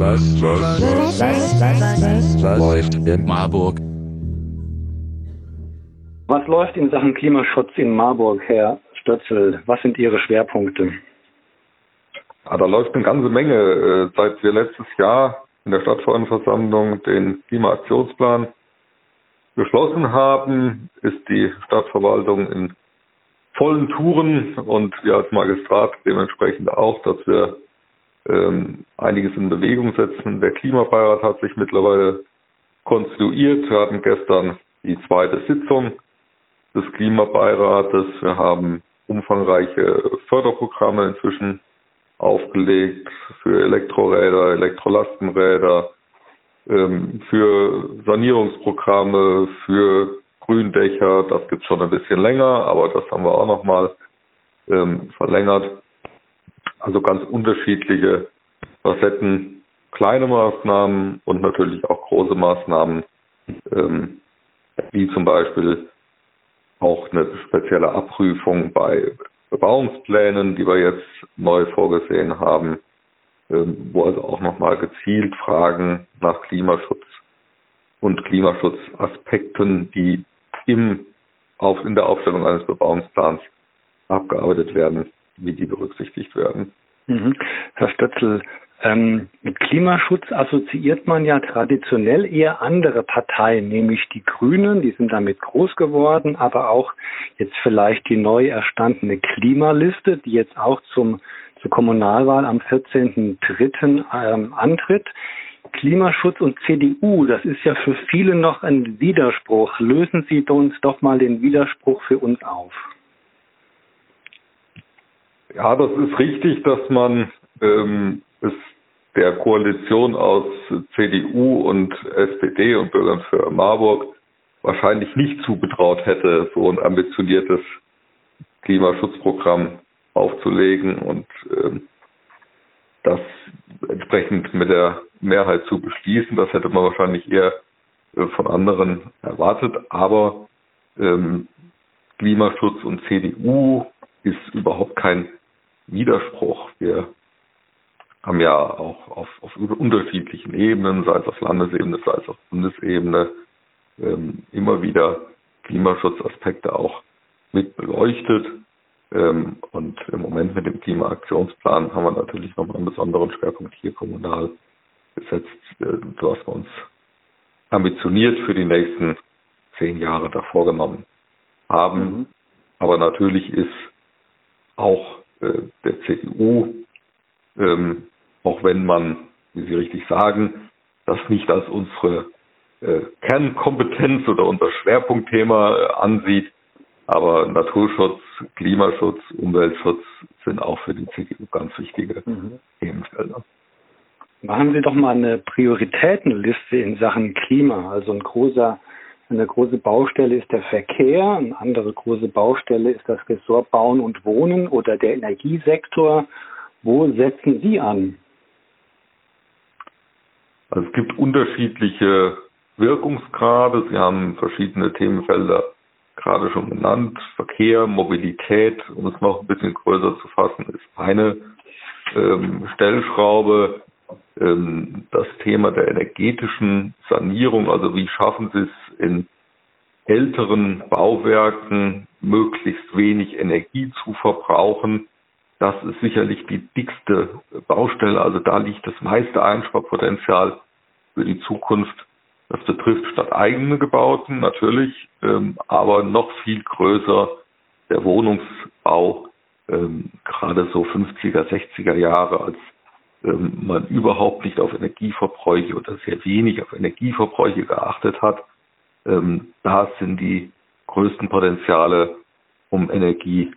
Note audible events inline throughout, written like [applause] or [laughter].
Was, was, was, was, was, was läuft in Marburg? Was läuft in Sachen Klimaschutz in Marburg, Herr Stötzel? Was sind Ihre Schwerpunkte? Ja, da läuft eine ganze Menge. Äh, seit wir letztes Jahr in der Stadtverordnetenversammlung den Klimaaktionsplan beschlossen haben, ist die Stadtverwaltung in vollen Touren und wir als Magistrat dementsprechend auch, dass wir ähm, einiges in Bewegung setzen. Der Klimabeirat hat sich mittlerweile konstituiert. Wir hatten gestern die zweite Sitzung des Klimabeirates. Wir haben umfangreiche Förderprogramme inzwischen aufgelegt für Elektroräder, Elektrolastenräder, ähm, für Sanierungsprogramme, für Gründächer. Das gibt es schon ein bisschen länger, aber das haben wir auch nochmal ähm, verlängert. Also ganz unterschiedliche Facetten, kleine Maßnahmen und natürlich auch große Maßnahmen, ähm, wie zum Beispiel auch eine spezielle Abprüfung bei Bebauungsplänen, die wir jetzt neu vorgesehen haben, ähm, wo also auch nochmal gezielt Fragen nach Klimaschutz und Klimaschutzaspekten, die im, auf, in der Aufstellung eines Bebauungsplans abgearbeitet werden, wie die berücksichtigt werden. Mhm. Herr Stötzel, ähm, mit Klimaschutz assoziiert man ja traditionell eher andere Parteien, nämlich die Grünen, die sind damit groß geworden, aber auch jetzt vielleicht die neu erstandene Klimaliste, die jetzt auch zum, zur Kommunalwahl am 14.03. Ähm, antritt. Klimaschutz und CDU, das ist ja für viele noch ein Widerspruch. Lösen Sie uns doch mal den Widerspruch für uns auf. Ja, das ist richtig, dass man ähm, es der Koalition aus CDU und SPD und Bürgern für Marburg wahrscheinlich nicht zugetraut hätte, so ein ambitioniertes Klimaschutzprogramm aufzulegen und ähm, das entsprechend mit der Mehrheit zu beschließen. Das hätte man wahrscheinlich eher äh, von anderen erwartet. Aber ähm, Klimaschutz und CDU ist überhaupt kein Widerspruch. Wir haben ja auch auf, auf unterschiedlichen Ebenen, sei es auf Landesebene, sei es auf Bundesebene, ähm, immer wieder Klimaschutzaspekte auch mit beleuchtet. Ähm, und im Moment mit dem Klimaaktionsplan haben wir natürlich nochmal einen besonderen Schwerpunkt hier kommunal gesetzt, äh, was wir uns ambitioniert für die nächsten zehn Jahre da vorgenommen haben. Mhm. Aber natürlich ist auch der CDU, ähm, auch wenn man, wie Sie richtig sagen, das nicht als unsere äh, Kernkompetenz oder unser Schwerpunktthema äh, ansieht, aber Naturschutz, Klimaschutz, Umweltschutz sind auch für die CDU ganz wichtige mhm. Themenfelder. Machen Sie doch mal eine Prioritätenliste in Sachen Klima. Also ein großer eine große Baustelle ist der Verkehr, eine andere große Baustelle ist das Ressort Bauen und Wohnen oder der Energiesektor. Wo setzen Sie an? Also es gibt unterschiedliche Wirkungsgrade. Sie haben verschiedene Themenfelder gerade schon genannt. Verkehr, Mobilität, um es noch ein bisschen größer zu fassen, ist eine ähm, Stellschraube. Ähm, das Thema der energetischen Sanierung, also wie schaffen Sie es in älteren Bauwerken möglichst wenig Energie zu verbrauchen. Das ist sicherlich die dickste Baustelle. Also da liegt das meiste Einsparpotenzial für die Zukunft. Das betrifft statt eigene Gebauten natürlich, ähm, aber noch viel größer der Wohnungsbau, ähm, gerade so 50er, 60er Jahre, als man überhaupt nicht auf Energieverbräuche oder sehr wenig auf Energieverbräuche geachtet hat. Ähm, da sind die größten Potenziale, um Energie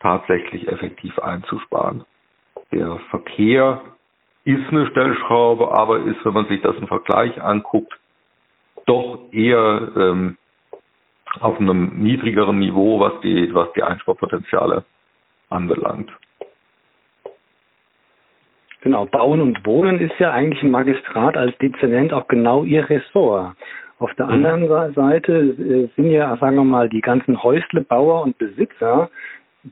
tatsächlich effektiv einzusparen. Der Verkehr ist eine Stellschraube, aber ist, wenn man sich das im Vergleich anguckt, doch eher ähm, auf einem niedrigeren Niveau, was die, was die Einsparpotenziale anbelangt. Genau, Bauen und Wohnen ist ja eigentlich ein Magistrat als Dezernent auch genau Ihr Ressort. Auf der mhm. anderen Seite äh, sind ja, sagen wir mal, die ganzen Häuslebauer und Besitzer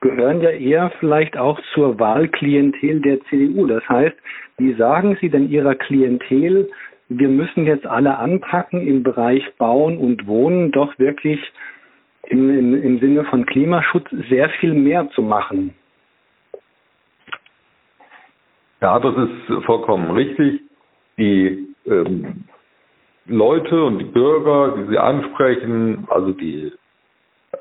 gehören ja eher vielleicht auch zur Wahlklientel der CDU. Das heißt, wie sagen Sie denn Ihrer Klientel, wir müssen jetzt alle anpacken im Bereich Bauen und Wohnen doch wirklich im, im, im Sinne von Klimaschutz sehr viel mehr zu machen? Ja, das ist vollkommen richtig. Die ähm, Leute und die Bürger, die Sie ansprechen, also die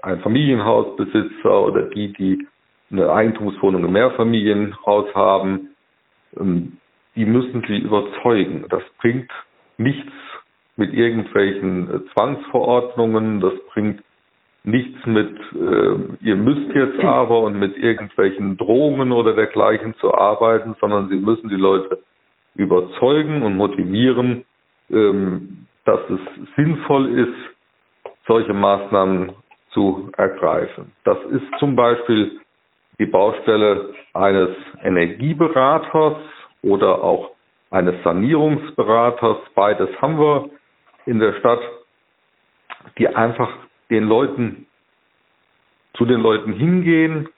Einfamilienhausbesitzer oder die, die eine Eigentumswohnung im Mehrfamilienhaus haben, ähm, die müssen Sie überzeugen. Das bringt nichts mit irgendwelchen äh, Zwangsverordnungen, das bringt nichts mit, äh, ihr müsst jetzt aber und mit irgendwelchen Drohungen oder dergleichen zu arbeiten, sondern Sie müssen die Leute überzeugen und motivieren, ähm, dass es sinnvoll ist, solche Maßnahmen zu ergreifen. Das ist zum Beispiel die Baustelle eines Energieberaters oder auch eines Sanierungsberaters. Beides haben wir in der Stadt, die einfach den Leuten, zu den Leuten hingehen,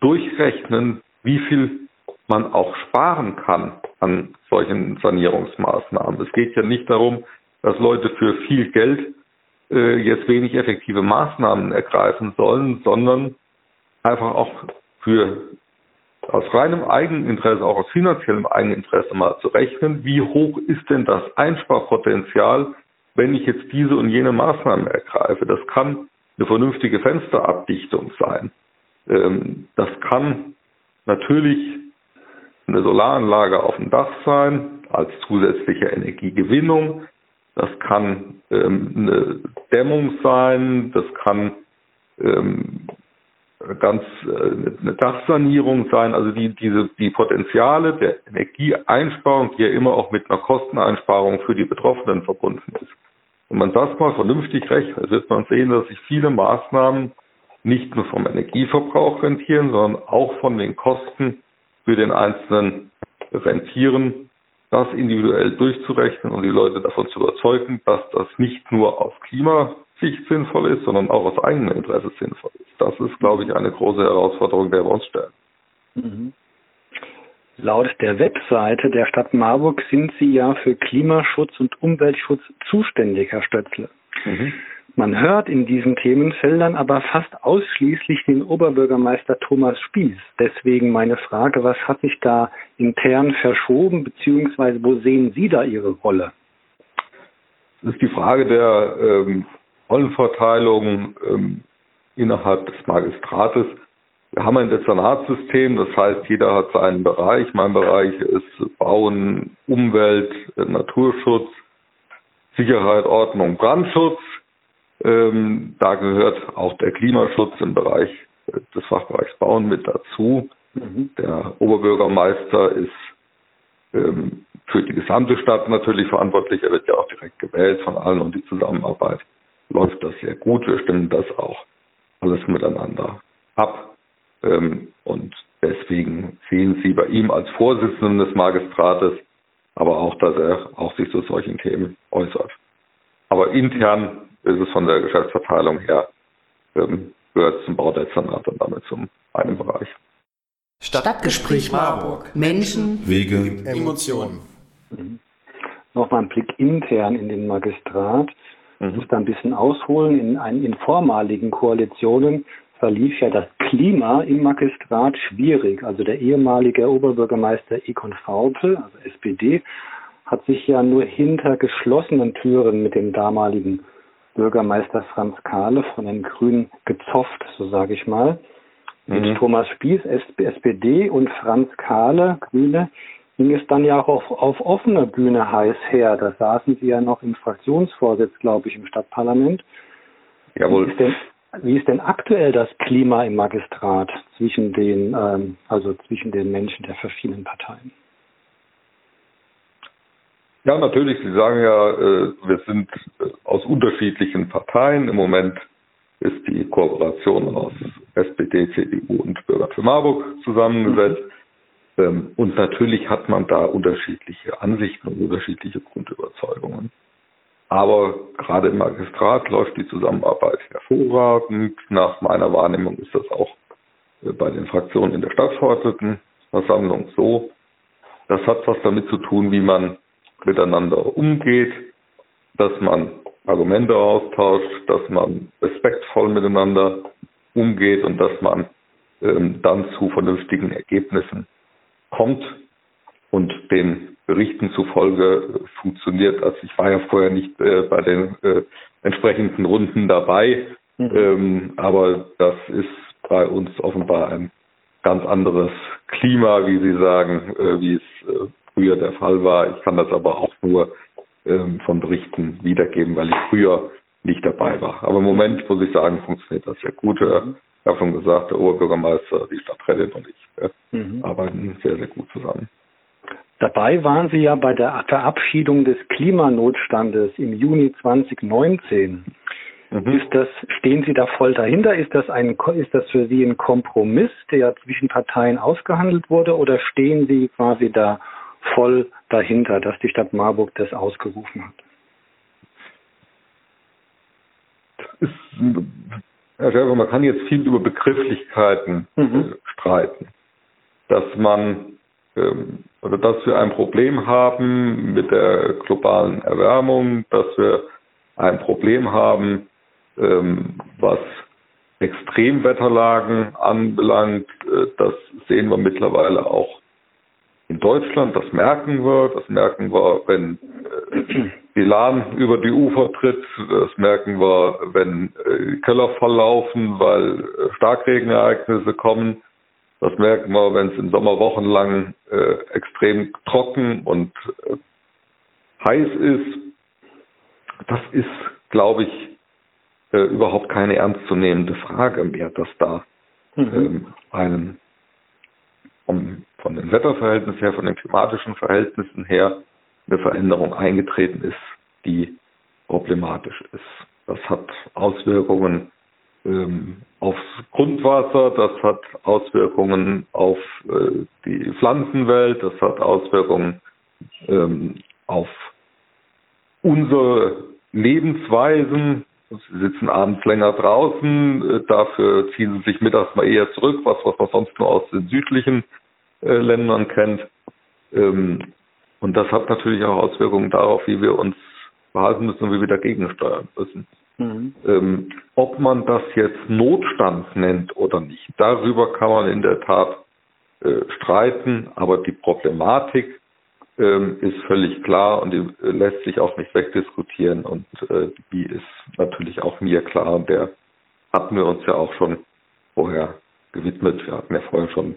durchrechnen, wie viel man auch sparen kann an solchen Sanierungsmaßnahmen. Es geht ja nicht darum, dass Leute für viel Geld äh, jetzt wenig effektive Maßnahmen ergreifen sollen, sondern einfach auch für aus reinem Eigeninteresse, auch aus finanziellem Eigeninteresse mal zu rechnen, wie hoch ist denn das Einsparpotenzial, wenn ich jetzt diese und jene Maßnahmen ergreife. Das kann eine vernünftige Fensterabdichtung sein. Ähm, das kann natürlich eine Solaranlage auf dem Dach sein als zusätzliche Energiegewinnung. Das kann ähm, eine Dämmung sein, das kann ähm, ganz äh, eine Dachsanierung sein, also die, diese, die Potenziale der Energieeinsparung, die ja immer auch mit einer Kosteneinsparung für die Betroffenen verbunden ist. Wenn man das mal vernünftig rechnet, wird man sehen, dass sich viele Maßnahmen nicht nur vom Energieverbrauch rentieren, sondern auch von den Kosten für den Einzelnen rentieren, das individuell durchzurechnen und die Leute davon zu überzeugen, dass das nicht nur aus Klimasicht sinnvoll ist, sondern auch aus eigenem Interesse sinnvoll ist. Das ist, glaube ich, eine große Herausforderung, der wir uns stellen. Mhm. Laut der Webseite der Stadt Marburg sind Sie ja für Klimaschutz und Umweltschutz zuständig, Herr Stötzle. Mhm. Man hört in diesen Themenfeldern aber fast ausschließlich den Oberbürgermeister Thomas Spieß. Deswegen meine Frage, was hat sich da intern verschoben, beziehungsweise wo sehen Sie da Ihre Rolle? Das ist die Frage der ähm, Rollenverteilung ähm, innerhalb des Magistrates. Wir haben ein Dezernatsystem, das heißt, jeder hat seinen Bereich. Mein Bereich ist Bauen, Umwelt, Naturschutz, Sicherheit, Ordnung, Brandschutz. Ähm, da gehört auch der Klimaschutz im Bereich des Fachbereichs Bauen mit dazu. Mhm. Der Oberbürgermeister ist ähm, für die gesamte Stadt natürlich verantwortlich. Er wird ja auch direkt gewählt von allen und die Zusammenarbeit läuft das sehr gut. Wir stimmen das auch alles miteinander ab. Ähm, und deswegen sehen Sie bei ihm als Vorsitzenden des Magistrates aber auch, dass er auch sich zu solchen Themen äußert. Aber intern ist es von der Geschäftsverteilung her, ähm, gehört zum Baudezernat und damit zum einen Bereich. Stadtgespräch Marburg. Menschen, Wege, Emotionen. Mhm. Nochmal ein Blick intern in den Magistrat. Ich mhm. muss da ein bisschen ausholen. In, in vormaligen Koalitionen verlief ja das Klima im Magistrat schwierig. Also der ehemalige Oberbürgermeister Ekon Faupel, also SPD, hat sich ja nur hinter geschlossenen Türen mit dem damaligen Bürgermeister Franz Kahle von den Grünen gezofft, so sage ich mal. Mit mhm. Thomas Spieß, SPD und Franz Kahle, Grüne, ging es dann ja auch auf, auf offener Bühne heiß her. Da saßen sie ja noch im Fraktionsvorsitz, glaube ich, im Stadtparlament. Jawohl. Wie ist, denn, wie ist denn aktuell das Klima im Magistrat zwischen den, ähm, also zwischen den Menschen der verschiedenen Parteien? Ja, natürlich. Sie sagen ja, äh, wir sind äh, aus unterschiedlichen Parteien. Im Moment ist die Kooperation aus SPD, CDU und Bürger für Marburg zusammengesetzt. Ähm, und natürlich hat man da unterschiedliche Ansichten und unterschiedliche Grundüberzeugungen. Aber gerade im Magistrat läuft die Zusammenarbeit hervorragend. Nach meiner Wahrnehmung ist das auch bei den Fraktionen in der Stadtverordnetenversammlung so. Das hat was damit zu tun, wie man miteinander umgeht, dass man Argumente austauscht, dass man respektvoll miteinander umgeht und dass man ähm, dann zu vernünftigen Ergebnissen kommt und den Berichten zufolge funktioniert. Also ich war ja vorher nicht äh, bei den äh, entsprechenden Runden dabei, mhm. ähm, aber das ist bei uns offenbar ein ganz anderes Klima, wie Sie sagen, äh, wie es äh, früher der Fall war. Ich kann das aber auch nur ähm, von Berichten wiedergeben, weil ich früher nicht dabei war. Aber im Moment muss ich sagen, funktioniert das sehr gut. Mhm. Ich habe schon gesagt, der Oberbürgermeister, die Stadträtin und ich mhm. arbeiten sehr, sehr gut zusammen. Dabei waren Sie ja bei der Verabschiedung des Klimanotstandes im Juni 2019. Mhm. Ist das, stehen Sie da voll dahinter? Ist das ein, ist das für Sie ein Kompromiss, der zwischen Parteien ausgehandelt wurde, oder stehen Sie quasi da voll dahinter, dass die Stadt Marburg das ausgerufen hat? Ist, Herr Schäfer, man kann jetzt viel über Begrifflichkeiten mhm. streiten. Dass man oder dass wir ein Problem haben mit der globalen Erwärmung, dass wir ein Problem haben ähm, was Extremwetterlagen anbelangt, äh, das sehen wir mittlerweile auch in Deutschland. Das merken wir. Das merken wir, wenn äh, die Lahn über die Ufer tritt. Das merken wir, wenn äh, Keller volllaufen, weil Starkregenereignisse kommen. Das merken wir, wenn es im Sommer wochenlang äh, extrem trocken und äh, heiß ist. Das ist, glaube ich, äh, überhaupt keine ernstzunehmende Frage mehr, dass da mhm. ähm, einen um, von den Wetterverhältnissen her, von den klimatischen Verhältnissen her eine Veränderung eingetreten ist, die problematisch ist. Das hat Auswirkungen ähm, aufs Grundwasser, das hat Auswirkungen auf äh, die Pflanzenwelt, das hat Auswirkungen ähm, auf unsere Lebensweisen, Sie sitzen abends länger draußen, äh, dafür ziehen sie sich mittags mal eher zurück, was, was man sonst nur aus den südlichen äh, Ländern kennt. Ähm, und das hat natürlich auch Auswirkungen darauf, wie wir uns verhalten müssen und wie wir dagegen steuern müssen. Mhm. Ähm, ob man das jetzt Notstand nennt oder nicht, darüber kann man in der Tat äh, streiten, aber die Problematik ähm, ist völlig klar und die äh, lässt sich auch nicht wegdiskutieren und äh, die ist natürlich auch mir klar und der hatten wir uns ja auch schon vorher gewidmet. Wir hatten ja vorher schon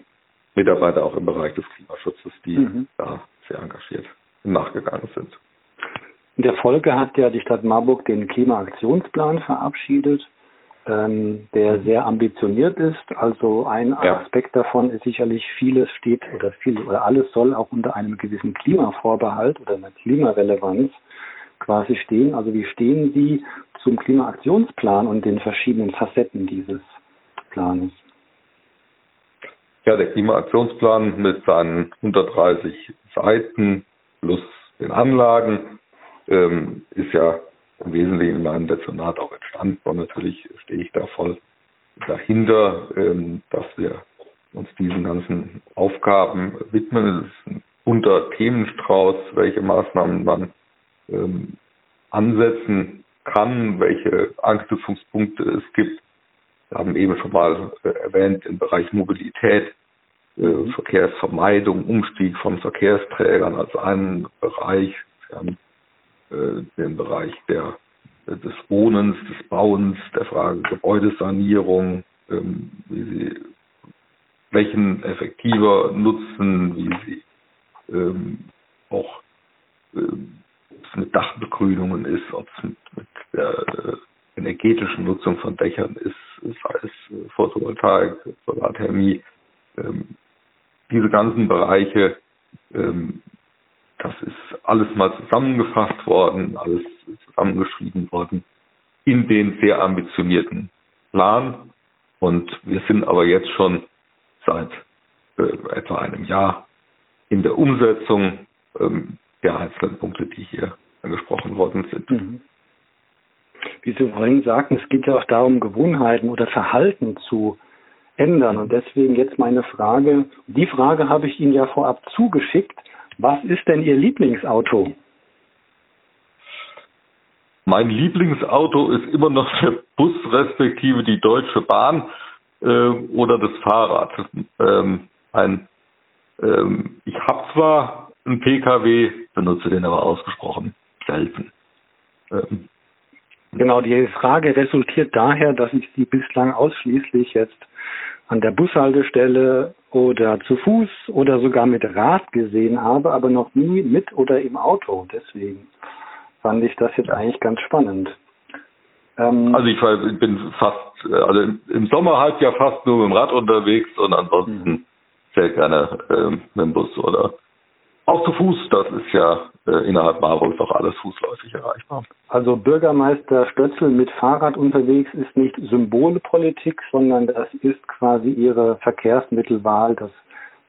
Mitarbeiter auch im Bereich des Klimaschutzes, die mhm. da sehr engagiert nachgegangen sind. In der Folge hat ja die Stadt Marburg den Klimaaktionsplan verabschiedet ähm, der sehr ambitioniert ist. Also ein ja. Aspekt davon ist sicherlich, vieles steht oder viel oder alles soll auch unter einem gewissen Klimavorbehalt oder einer Klimarelevanz quasi stehen. Also wie stehen Sie zum Klimaaktionsplan und den verschiedenen Facetten dieses Planes? Ja, der Klimaaktionsplan mit seinen 130 Seiten plus den Anlagen ähm, ist ja im Wesentlichen in meinem Dezernat auch entstanden. Und natürlich stehe ich da voll dahinter, ähm, dass wir uns diesen ganzen Aufgaben widmen. Es ist ein bunter Themenstrauß, welche Maßnahmen man ähm, ansetzen kann, welche Anknüpfungspunkte es gibt. Wir haben eben schon mal äh, erwähnt im Bereich Mobilität, äh, mhm. Verkehrsvermeidung, Umstieg von Verkehrsträgern als einen Bereich. Wir haben den Bereich der, des Wohnens, des Bauens, der Frage Gebäudesanierung, ähm, wie sie Flächen effektiver nutzen, wie sie ähm, auch ähm, ob es mit Dachbegrünungen ist, ob es mit, mit der äh, energetischen Nutzung von Dächern ist, sei es äh, Photovoltaik, Solarthermie, ähm, diese ganzen Bereiche ähm, das ist alles mal zusammengefasst worden, alles zusammengeschrieben worden in den sehr ambitionierten Plan. Und wir sind aber jetzt schon seit äh, etwa einem Jahr in der Umsetzung ähm, der einzelnen Punkte, die hier angesprochen worden sind. Mhm. Wie Sie vorhin sagten, es geht ja auch darum, Gewohnheiten oder Verhalten zu ändern. Und deswegen jetzt meine Frage, die Frage habe ich Ihnen ja vorab zugeschickt. Was ist denn Ihr Lieblingsauto? Mein Lieblingsauto ist immer noch der Bus respektive die Deutsche Bahn äh, oder das Fahrrad. Ähm, ein, ähm, ich habe zwar einen PKW, benutze den aber ausgesprochen selten. Ähm, genau, die Frage resultiert daher, dass ich sie bislang ausschließlich jetzt an der Bushaltestelle oder zu Fuß oder sogar mit Rad gesehen habe, aber noch nie mit oder im Auto. Deswegen fand ich das jetzt eigentlich ganz spannend. Ähm, also ich, bin fast, also im, Sommer halt ja fast nur mit dem Rad unterwegs und ansonsten mhm. sehr gerne äh, mit dem Bus oder auch zu Fuß. Das ist ja äh, innerhalb Marburgs auch alles fußläufig erreichbar. Also Bürgermeister Stötzel mit Fahrrad unterwegs ist nicht Symbolpolitik, sondern das ist quasi Ihre Verkehrsmittelwahl. Das,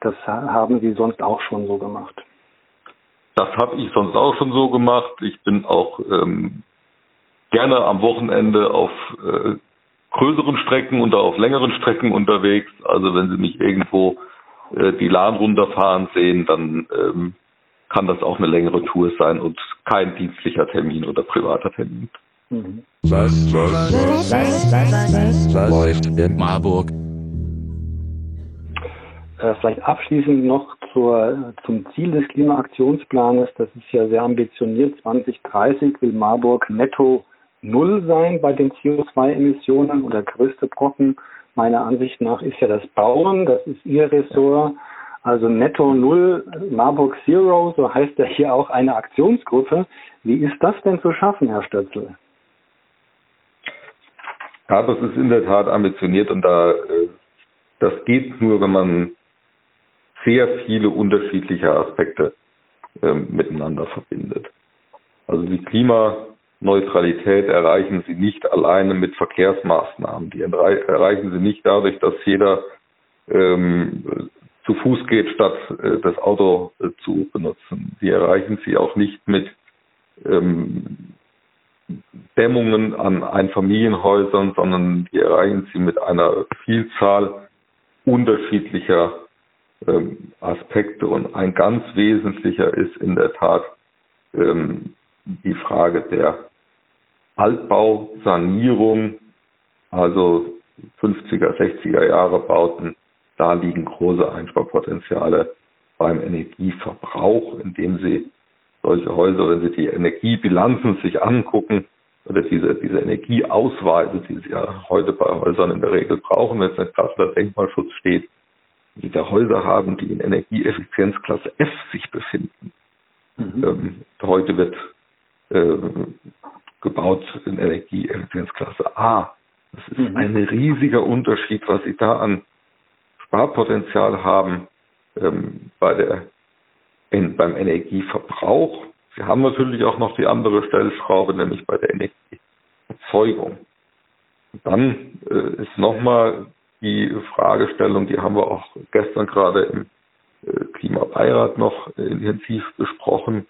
das haben Sie sonst auch schon so gemacht. Das habe ich sonst auch schon so gemacht. Ich bin auch ähm, gerne am Wochenende auf äh, größeren Strecken und auf längeren Strecken unterwegs. Also wenn Sie mich irgendwo äh, die Lahn runterfahren sehen, dann ähm, kann das auch eine längere Tour sein und kein dienstlicher Termin oder privater Termin. Mhm. Was, was, was, was, was läuft in Marburg? Äh, vielleicht abschließend noch zur, zum Ziel des Klimaaktionsplanes. Das ist ja sehr ambitioniert. 2030 will Marburg netto Null sein bei den CO2-Emissionen und der größte Brocken meiner Ansicht nach ist ja das Bauen. Das ist Ihr Ressort. Also netto Null, Marburg Zero, so heißt ja hier auch eine Aktionsgruppe. Wie ist das denn zu schaffen, Herr Stötzel? Ja, das ist in der Tat ambitioniert und da, äh, das geht nur, wenn man sehr viele unterschiedliche Aspekte äh, miteinander verbindet. Also die Klimaneutralität erreichen Sie nicht alleine mit Verkehrsmaßnahmen. Die erreichen Sie nicht dadurch, dass jeder ähm, zu Fuß geht, statt äh, das Auto äh, zu benutzen. Sie erreichen Sie auch nicht mit ähm, Dämmungen an Einfamilienhäusern, sondern die erreichen Sie mit einer Vielzahl unterschiedlicher ähm, Aspekte. Und ein ganz wesentlicher ist in der Tat ähm, die Frage der Altbausanierung, also 50er, 60er Jahre Bauten. Da liegen große Einsparpotenziale beim Energieverbrauch, indem Sie solche Häuser, wenn Sie die Energiebilanzen sich angucken, oder diese, diese Energieausweise, die Sie ja heute bei Häusern in der Regel brauchen, wenn es gerade unter Denkmalschutz steht, wieder Häuser haben, die in Energieeffizienzklasse F sich befinden. Mhm. Ähm, heute wird äh, gebaut in Energieeffizienzklasse A. Das ist mhm. ein riesiger Unterschied, was Sie da an Sparpotenzial haben ähm, bei der, in, beim Energieverbrauch. Sie haben natürlich auch noch die andere Stellschraube, nämlich bei der Energieerzeugung. Und dann äh, ist nochmal die Fragestellung, die haben wir auch gestern gerade im äh, Klimabeirat noch intensiv besprochen.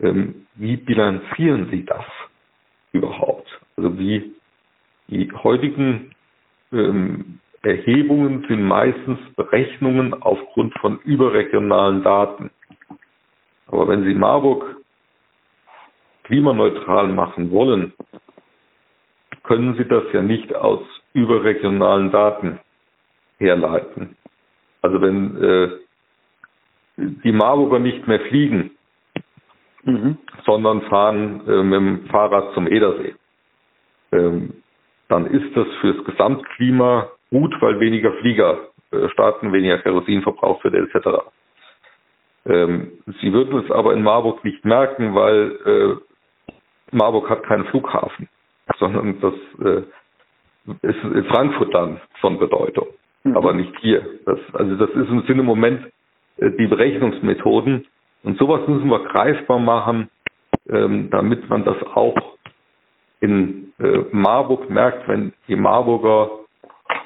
Ähm, wie bilanzieren Sie das überhaupt? Also wie die heutigen ähm, Erhebungen sind meistens Berechnungen aufgrund von überregionalen Daten. Aber wenn Sie Marburg klimaneutral machen wollen, können Sie das ja nicht aus überregionalen Daten herleiten. Also wenn äh, die Marburger nicht mehr fliegen, mhm. sondern fahren äh, mit dem Fahrrad zum Edersee, ähm, dann ist das fürs Gesamtklima gut, weil weniger Flieger äh, starten, weniger Kerosin verbraucht wird etc. Ähm, Sie würden es aber in Marburg nicht merken, weil äh, Marburg hat keinen Flughafen, [laughs] sondern das äh, ist in Frankfurt dann von Bedeutung, mhm. aber nicht hier. Das, also das ist im Sinne im Moment äh, die Berechnungsmethoden und sowas müssen wir greifbar machen, ähm, damit man das auch in äh, Marburg merkt, wenn die Marburger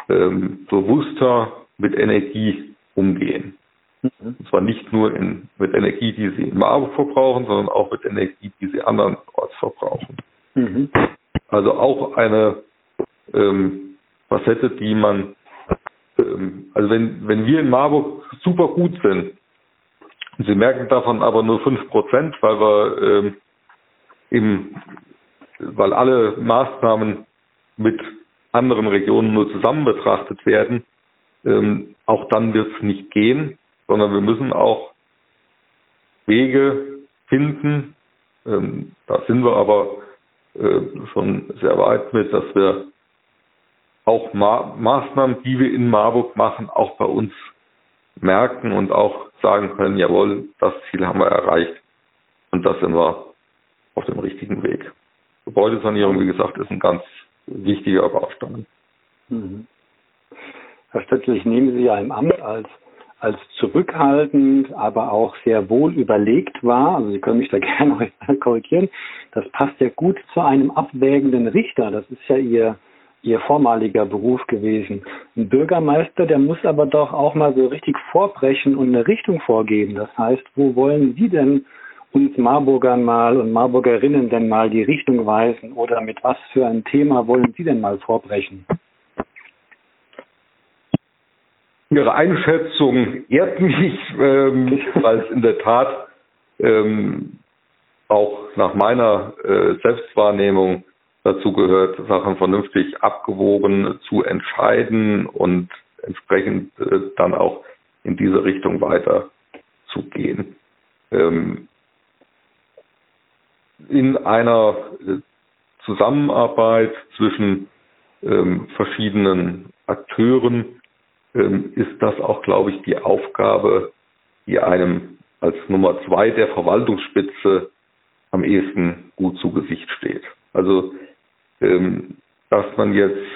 ähm, bewusster mit Energie umgehen. Mhm. Und zwar nicht nur in, mit Energie, die sie in Marburg verbrauchen, sondern auch mit Energie, die sie andernorts verbrauchen. Mhm. Also auch eine ähm, Facette, die man äh, Also wenn, wenn wir in Marburg super gut sind, Sie merken davon aber nur fünf Prozent, weil wir ähm, im, weil alle Maßnahmen mit anderen Regionen nur zusammen betrachtet werden, ähm, auch dann wird es nicht gehen, sondern wir müssen auch Wege finden. Ähm, da sind wir aber äh, schon sehr weit mit, dass wir auch Ma Maßnahmen, die wir in Marburg machen, auch bei uns merken und auch sagen können, jawohl, das Ziel haben wir erreicht und da sind wir auf dem richtigen Weg. Gebäudesanierung, wie gesagt, ist ein ganz wichtiger Baustein. Mhm. Herr Stötzel, ich nehme Sie ja im Amt als, als zurückhaltend, aber auch sehr wohl überlegt wahr. Also Sie können mich da [laughs] gerne korrigieren. Das passt ja gut zu einem abwägenden Richter. Das ist ja Ihr, Ihr vormaliger Beruf gewesen. Ein Bürgermeister, der muss aber doch auch mal so richtig vorbrechen und eine Richtung vorgeben. Das heißt, wo wollen Sie denn uns Marburgern mal und Marburgerinnen denn mal die Richtung weisen oder mit was für ein Thema wollen Sie denn mal vorbrechen? Ihre Einschätzung ehrt mich, ähm, [laughs] weil es in der Tat ähm, auch nach meiner äh, Selbstwahrnehmung dazu gehört, Sachen vernünftig abgewogen zu entscheiden und entsprechend äh, dann auch in diese Richtung weiter zu gehen. Ähm, in einer äh, Zusammenarbeit zwischen ähm, verschiedenen Akteuren ähm, ist das auch, glaube ich, die Aufgabe, die einem als Nummer zwei der Verwaltungsspitze am ehesten gut zu Gesicht steht. Also, dass man jetzt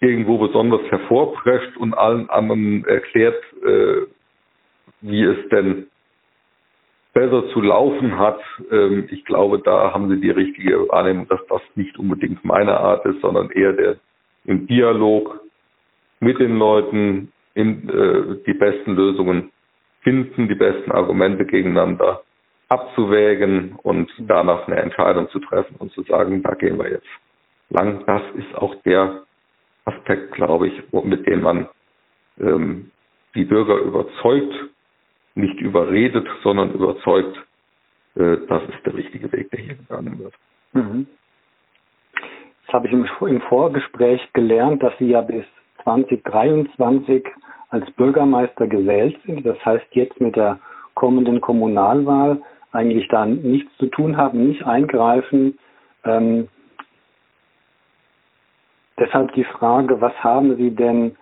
irgendwo besonders hervorprescht und allen anderen erklärt, äh, wie es denn besser zu laufen hat. Ähm, ich glaube, da haben Sie die richtige Wahrnehmung, dass das nicht unbedingt meine Art ist, sondern eher der im Dialog mit den Leuten in, äh, die besten Lösungen finden, die besten Argumente gegeneinander abzuwägen und danach eine Entscheidung zu treffen und zu sagen, da gehen wir jetzt lang. Das ist auch der Aspekt, glaube ich, mit dem man ähm, die Bürger überzeugt, nicht überredet, sondern überzeugt, äh, das ist der richtige Weg, der hier gegangen wird. Mhm. Das habe ich im, im Vorgespräch gelernt, dass Sie ja bis 2023 als Bürgermeister gewählt sind. Das heißt, jetzt mit der kommenden Kommunalwahl eigentlich da nichts zu tun haben, nicht eingreifen. Ähm, deshalb die Frage, was haben Sie denn,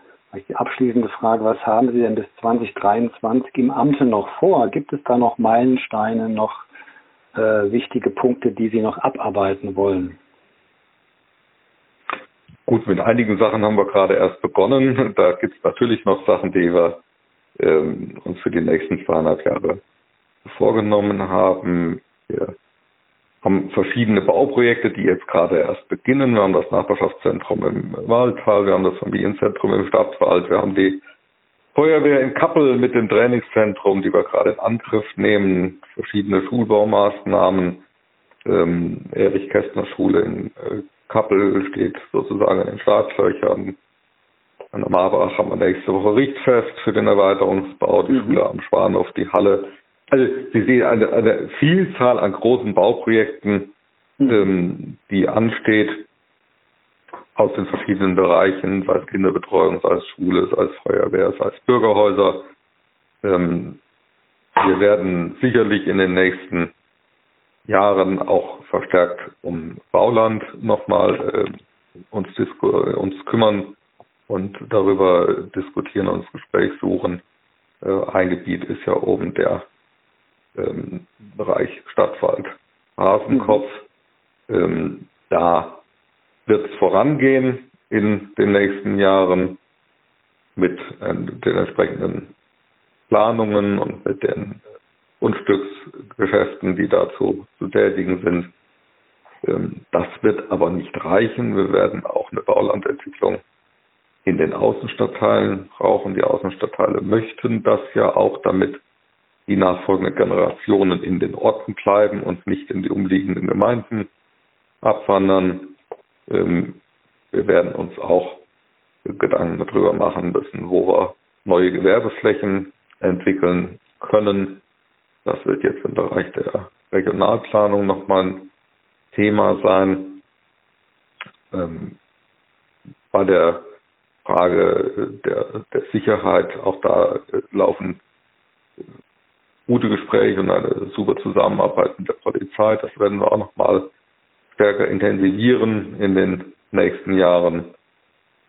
die abschließende Frage, was haben Sie denn bis 2023 im Amte noch vor? Gibt es da noch Meilensteine, noch äh, wichtige Punkte, die Sie noch abarbeiten wollen? Gut, mit einigen Sachen haben wir gerade erst begonnen. Da gibt es natürlich noch Sachen, die wir ähm, uns für die nächsten zweieinhalb Jahre vorgenommen haben. Wir haben verschiedene Bauprojekte, die jetzt gerade erst beginnen. Wir haben das Nachbarschaftszentrum im Waldtal, wir haben das Familienzentrum im Stadtwald, wir haben die Feuerwehr in Kappel mit dem Trainingszentrum, die wir gerade in Angriff nehmen, verschiedene Schulbaumaßnahmen, ähm, Erich-Kästner-Schule in äh, Kappel steht sozusagen in den Startlöchern. An der Marbach haben wir nächste Woche Richtfest für den Erweiterungsbau, die mhm. Schule am Schwanhof, die Halle. Also Sie sehen eine, eine Vielzahl an großen Bauprojekten, mhm. ähm, die ansteht aus den verschiedenen Bereichen, sei es Kinderbetreuung, sei es Schule, sei es Feuerwehr, sei es Bürgerhäuser. Ähm, wir werden sicherlich in den nächsten Jahren auch verstärkt um Bauland nochmal äh, uns, uns kümmern und darüber diskutieren und das Gespräch suchen. Äh, ein Gebiet ist ja oben der ähm, Bereich Stadtwald, Hasenkopf. Ähm, da wird es vorangehen in den nächsten Jahren mit äh, den entsprechenden Planungen und mit den Grundstücksgeschäften, die dazu zu tätigen sind. Ähm, das wird aber nicht reichen. Wir werden auch eine Baulandentwicklung in den Außenstadtteilen brauchen. Die Außenstadtteile möchten das ja auch, damit die nachfolgenden Generationen in den Orten bleiben und nicht in die umliegenden Gemeinden abwandern. Ähm, wir werden uns auch Gedanken darüber machen müssen, wo wir neue Gewerbeflächen entwickeln können. Das wird jetzt im Bereich der Regionalplanung nochmal ein Thema sein. Ähm, bei der Frage der, der Sicherheit, auch da laufen gute Gespräche und eine super Zusammenarbeit mit der Polizei. Das werden wir auch nochmal stärker intensivieren in den nächsten Jahren.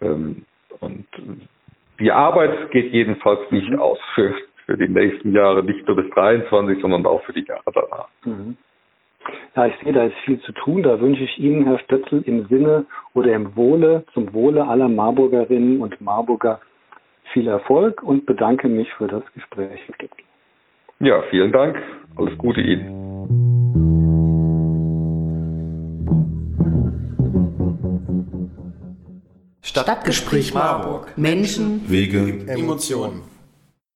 Ähm, und die Arbeit geht jedenfalls nicht mhm. aus für, für die nächsten Jahre, nicht nur bis 23, sondern auch für die Jahre danach. Mhm. Ja, ich sehe, da ist viel zu tun. Da wünsche ich Ihnen, Herr Stötzel, im Sinne oder im Wohle, zum Wohle aller Marburgerinnen und Marburger viel Erfolg und bedanke mich für das Gespräch. Ja, vielen Dank. Alles Gute Ihnen. Stadtgespräch Marburg. Menschen, Wege, Emotionen.